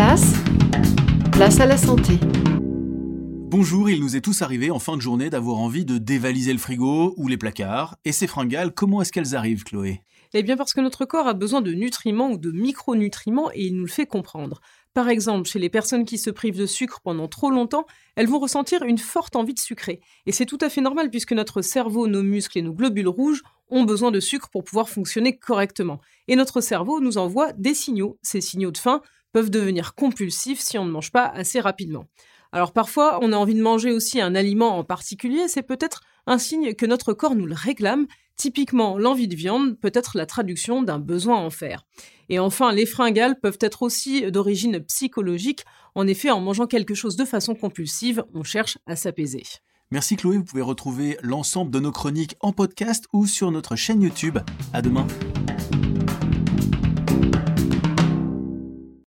place, place à la santé. Bonjour, il nous est tous arrivé en fin de journée d'avoir envie de dévaliser le frigo ou les placards. Et ces fringales, comment est-ce qu'elles arrivent, Chloé? Eh bien parce que notre corps a besoin de nutriments ou de micronutriments et il nous le fait comprendre. Par exemple, chez les personnes qui se privent de sucre pendant trop longtemps, elles vont ressentir une forte envie de sucrer. Et c'est tout à fait normal puisque notre cerveau, nos muscles et nos globules rouges ont besoin de sucre pour pouvoir fonctionner correctement. Et notre cerveau nous envoie des signaux. Ces signaux de faim peuvent devenir compulsifs si on ne mange pas assez rapidement. Alors parfois, on a envie de manger aussi un aliment en particulier, c'est peut-être un signe que notre corps nous le réclame. Typiquement, l'envie de viande peut être la traduction d'un besoin en fer. Et enfin, les fringales peuvent être aussi d'origine psychologique. En effet, en mangeant quelque chose de façon compulsive, on cherche à s'apaiser. Merci Chloé, vous pouvez retrouver l'ensemble de nos chroniques en podcast ou sur notre chaîne YouTube. À demain.